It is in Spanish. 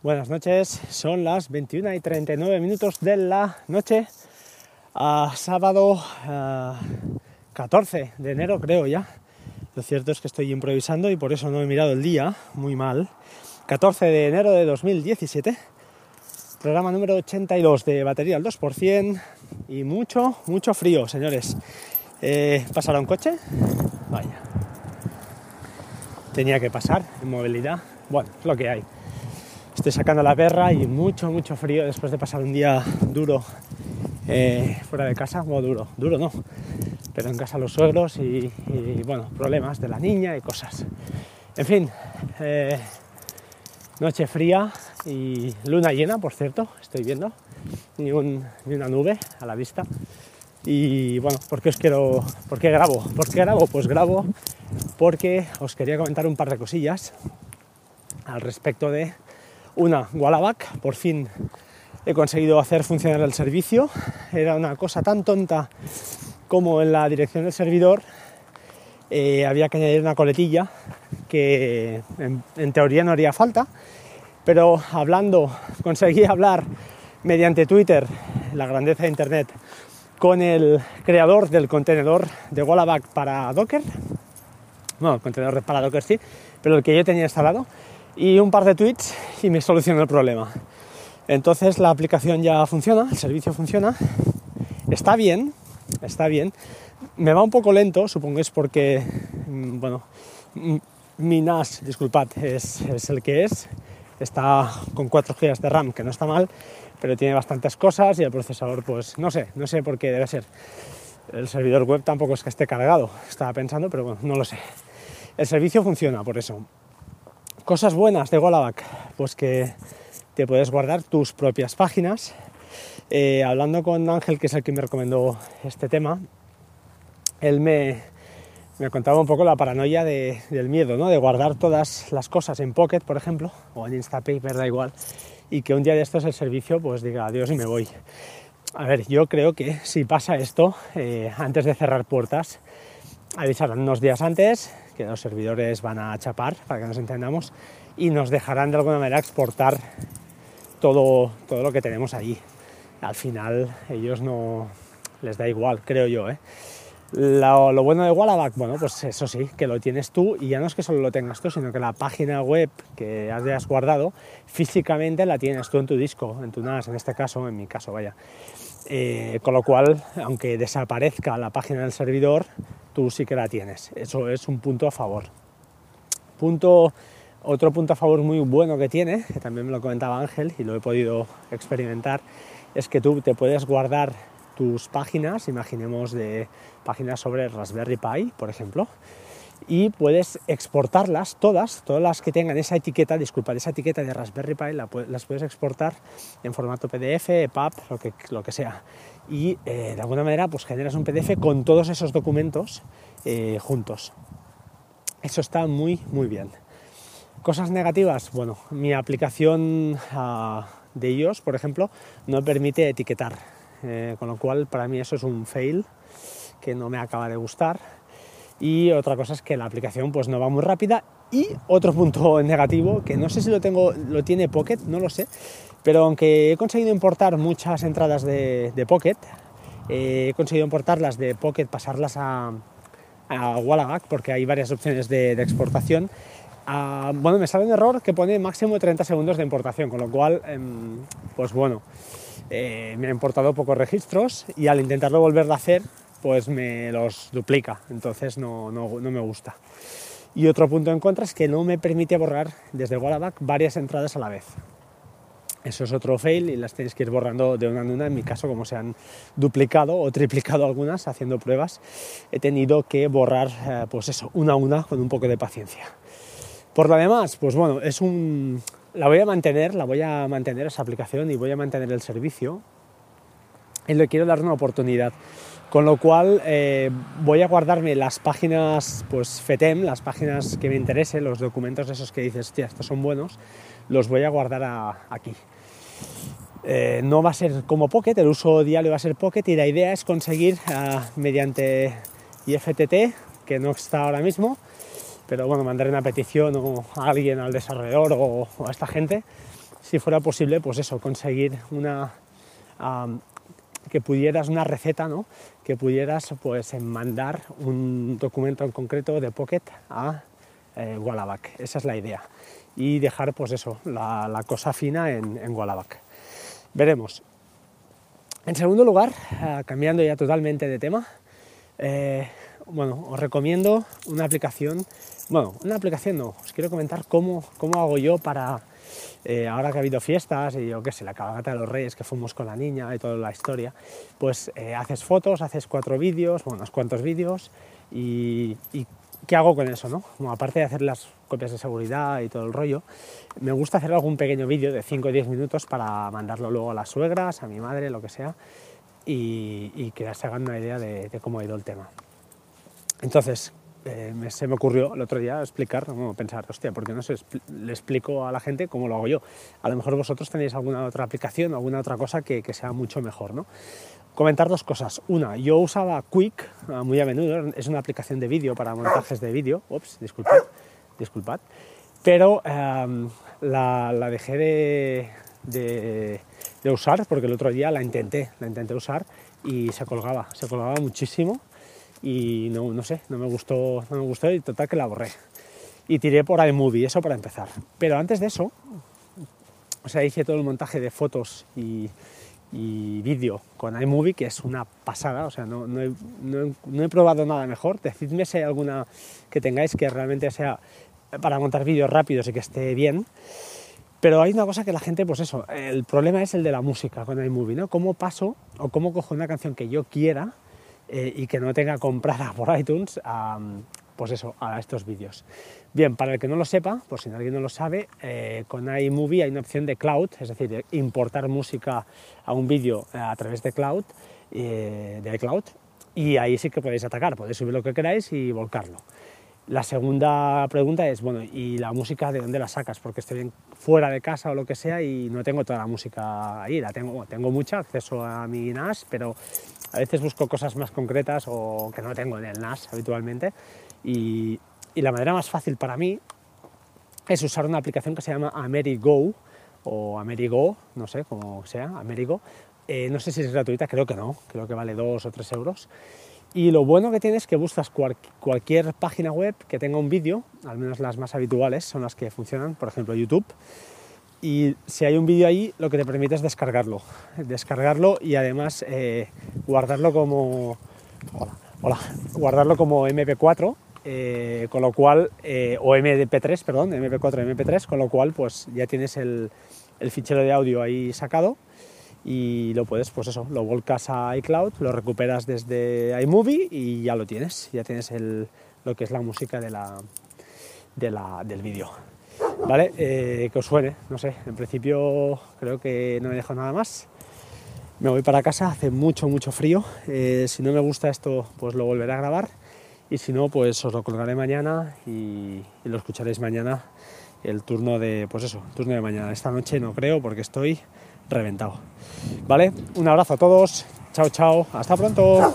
Buenas noches, son las 21 y 39 minutos de la noche, a sábado 14 de enero creo ya. Lo cierto es que estoy improvisando y por eso no he mirado el día, muy mal. 14 de enero de 2017, programa número 82 de batería al 2% y mucho, mucho frío, señores. Eh, ¿Pasará un coche? Vaya. Tenía que pasar en movilidad. Bueno, es lo que hay. Sacando la perra y mucho, mucho frío después de pasar un día duro eh, fuera de casa. Bueno, duro, duro no, pero en casa los suegros y, bueno, problemas de la niña y cosas. En fin, eh, noche fría y luna llena, por cierto, estoy viendo, ni, ni una nube a la vista. Y bueno, ¿por qué os quiero, por qué grabo? ¿Por qué grabo? Pues grabo porque os quería comentar un par de cosillas al respecto de una, Wallaback, por fin he conseguido hacer funcionar el servicio. Era una cosa tan tonta como en la dirección del servidor eh, había que añadir una coletilla que en, teoría no haría falta, pero hablando, conseguí hablar mediante Twitter, la grandeza de Internet, con el creador del contenedor de Wallaback para Docker. No, el contenedor para Docker sí, pero el que yo tenía instalado y un par de tweets y me solucionó el problema. Entonces la aplicación ya funciona, el servicio funciona, está bien, está bien. Me va un poco lento, supongo es porque, mm, bueno, mi NAS, disculpad, es, es el que es. Está con 4 GB de RAM, que no está mal, pero tiene bastantes cosas y el procesador, pues no sé, no sé por qué debe ser. El servidor web tampoco es que esté cargado, estaba pensando, pero bueno, no lo sé. El servicio funciona por eso. Cosas buenas de Wallaback, pues que te puedes guardar tus propias páginas. Eh, hablando con Ángel, que es el que me recomendó este tema, él me, me contaba un poco la paranoia del miedo, ¿no? De guardar todas las cosas en Pocket, por ejemplo, o en Instapaper, da igual, y que un día de estos el servicio pues diga adiós y me voy. A ver, yo creo que si pasa esto, eh, antes de cerrar puertas, avisarán unos días antes, que los servidores van a chapar, para que nos entendamos, y nos dejarán de alguna manera exportar todo, todo lo que tenemos allí. Al final ellos no les da igual, creo yo. ¿eh? Lo, bueno de Wallaback, bueno, pues eso sí, que lo tienes tú y ya no es que solo lo tengas tú, sino que la página web que has guardado físicamente la tienes tú en tu disco, en tu NAS, en este caso, en mi caso, vaya. Eh, con lo cual, aunque desaparezca la página del servidor, tú sí que la tienes. Eso es un punto a favor. Punto, otro punto a favor muy bueno que tiene, que también me lo comentaba Ángel y lo he podido experimentar, es que tú te puedes guardar tus páginas, imaginemos de páginas sobre Raspberry Pi, por ejemplo, y puedes exportarlas todas, todas las que tengan esa etiqueta, disculpa, esa etiqueta de Raspberry Pi, las puedes exportar en formato PDF, EPUB, lo que, lo que sea y eh, de alguna manera pues generas un PDF con todos esos documentos eh, juntos. Eso está muy muy bien. Cosas negativas, bueno, mi aplicación ah, de ellos, por ejemplo, no permite etiquetar, eh, con lo cual para mí eso es un fail que no me acaba de gustar. Y otra cosa es que la aplicación pues no va muy rápida. Y otro punto negativo, que no sé si lo tengo, lo tiene Pocket, no lo sé, pero aunque he conseguido importar muchas entradas de, Pocket, eh, he conseguido importarlas de Pocket, pasarlas a, a Wallaback, porque hay varias opciones de, exportación. Ah, bueno, me sale un error que pone máximo 30 segundos de importación, con lo cual, em, pues bueno, eh, me ha importado pocos registros y al intentarlo volver a hacer, pues me los duplica, entonces no, no, no me gusta. Y otro punto en contra es que no me permite borrar desde Wallaback varias entradas a la vez. Eso es otro fail y las tenéis que ir borrando de una en una. En mi caso, como se han duplicado o triplicado algunas haciendo pruebas, he tenido que borrar, eh, pues eso, una a una con un poco de paciencia. Por lo demás, pues bueno, es un... La voy a mantener, la voy a mantener esa aplicación y voy a mantener el servicio. Y le quiero dar una oportunidad. Con lo cual eh, voy a guardarme las páginas, pues FETEM, las páginas que me interesen, los documentos esos que dices, hostia, estos son buenos, los voy a guardar aquí. Eh, no va a ser como Pocket, el uso diario va a ser Pocket y la idea es conseguir ah, mediante IFTT, que no está ahora mismo, pero bueno, mandar una petición a alguien, al desarrollador o, a esta gente, si fuera posible, pues eso, conseguir una que pudieras una receta, ¿no? Que pudieras pues mandar un documento en concreto de Pocket a eh, Wallaback. Esa es la idea. Y dejar pues eso, la, cosa fina en, en Wallaback. Veremos. En segundo lugar, eh, cambiando ya totalmente de tema, eh, bueno, os recomiendo una aplicación, bueno, una aplicación no, os quiero comentar cómo, cómo hago yo para, eh, ahora que ha habido fiestas y yo qué sé, la cabalgata de los reyes que fuimos con la niña y toda la historia, pues haces fotos, haces cuatro vídeos, bueno, unos cuantos vídeos y, y ¿qué hago con eso? No? Aparte de hacer las copias de seguridad y todo el rollo, me gusta hacer algún pequeño vídeo de 5 o 10 minutos para mandarlo luego a las suegras, a mi madre, lo que sea, y, que se hagan una idea de, cómo ha ido el tema. Entonces, eh, se me ocurrió el otro día explicar, pensar, hostia, ¿por qué no se le explico a la gente cómo lo hago yo? A lo mejor vosotros tenéis alguna otra aplicación, alguna otra cosa que, que sea mucho mejor, ¿no? comentar dos cosas. Una, yo usaba Quick ah, muy a menudo, es una aplicación de vídeo para montajes de vídeo. Ups, disculpad, disculpad. Pero em, la, dejé de, de, usar porque el otro día la intenté, la intenté usar y se colgaba, se colgaba muchísimo y no, no sé, no me gustó, no me gustó y total que la borré. Y tiré por iMovie, eso para empezar. Pero antes de eso, o sea, hice todo el montaje de fotos y, y vídeo con iMovie, que es una pasada, o sea, no, no, he, no, he, probado nada mejor. Decidme si hay alguna que tengáis que realmente sea para montar vídeos rápidos y que esté bien. Pero hay una cosa que la gente, pues eso, el problema es el de la música con iMovie, ¿no? ¿Cómo paso o cómo cojo una canción que yo quiera eh, y que no tenga comprada por iTunes a, pues eso, a estos vídeos. Bien, para el que no lo sepa, por si alguien no lo sabe, eh, con iMovie hay una opción de cloud, es decir, importar música a un vídeo eh, a través de cloud, de iCloud, y ahí sí que podéis atacar, podéis subir lo que queráis y volcarlo. La segunda pregunta es, bueno, ¿y la música de dónde la sacas? Porque estoy fuera de casa o lo que sea y no tengo toda la música ahí, la tengo, tengo mucha acceso a mi NAS, pero a veces busco cosas más concretas o que no tengo en el NAS habitualmente y, la manera más fácil para mí es usar una aplicación que se llama AmeriGo o AmeriGo, no sé cómo sea, AmeriGo. Eh, no sé si es gratuita, creo que no, creo que vale 2 o 3 euros. Y lo bueno que tiene es que buscas cualquier página web que tenga un vídeo, al menos las más habituales son las que funcionan, por ejemplo YouTube. Y si hay un vídeo ahí, lo que te permite es descargarlo. Descargarlo y además eh, guardarlo como. hola, guardarlo como MP4 eh, con lo cual, eh, o MP3, perdón, MP4 MP3, con lo cual pues ya tienes el, fichero de audio ahí sacado y lo puedes, pues eso, lo volcas a iCloud, lo recuperas desde iMovie y ya lo tienes, ya tienes lo que es la música de la, del vídeo. ¿Vale? Eh, que os suene, no sé, en principio creo que no me dejo nada más. Me voy para casa, hace mucho, mucho frío. si no me gusta esto, pues lo volveré a grabar y si no, pues os lo colgaré mañana y, lo escucharéis mañana el turno de, pues eso, turno de mañana. Esta noche no creo porque estoy reventado. ¿Vale? Un abrazo a todos. Chao, chao. Hasta pronto.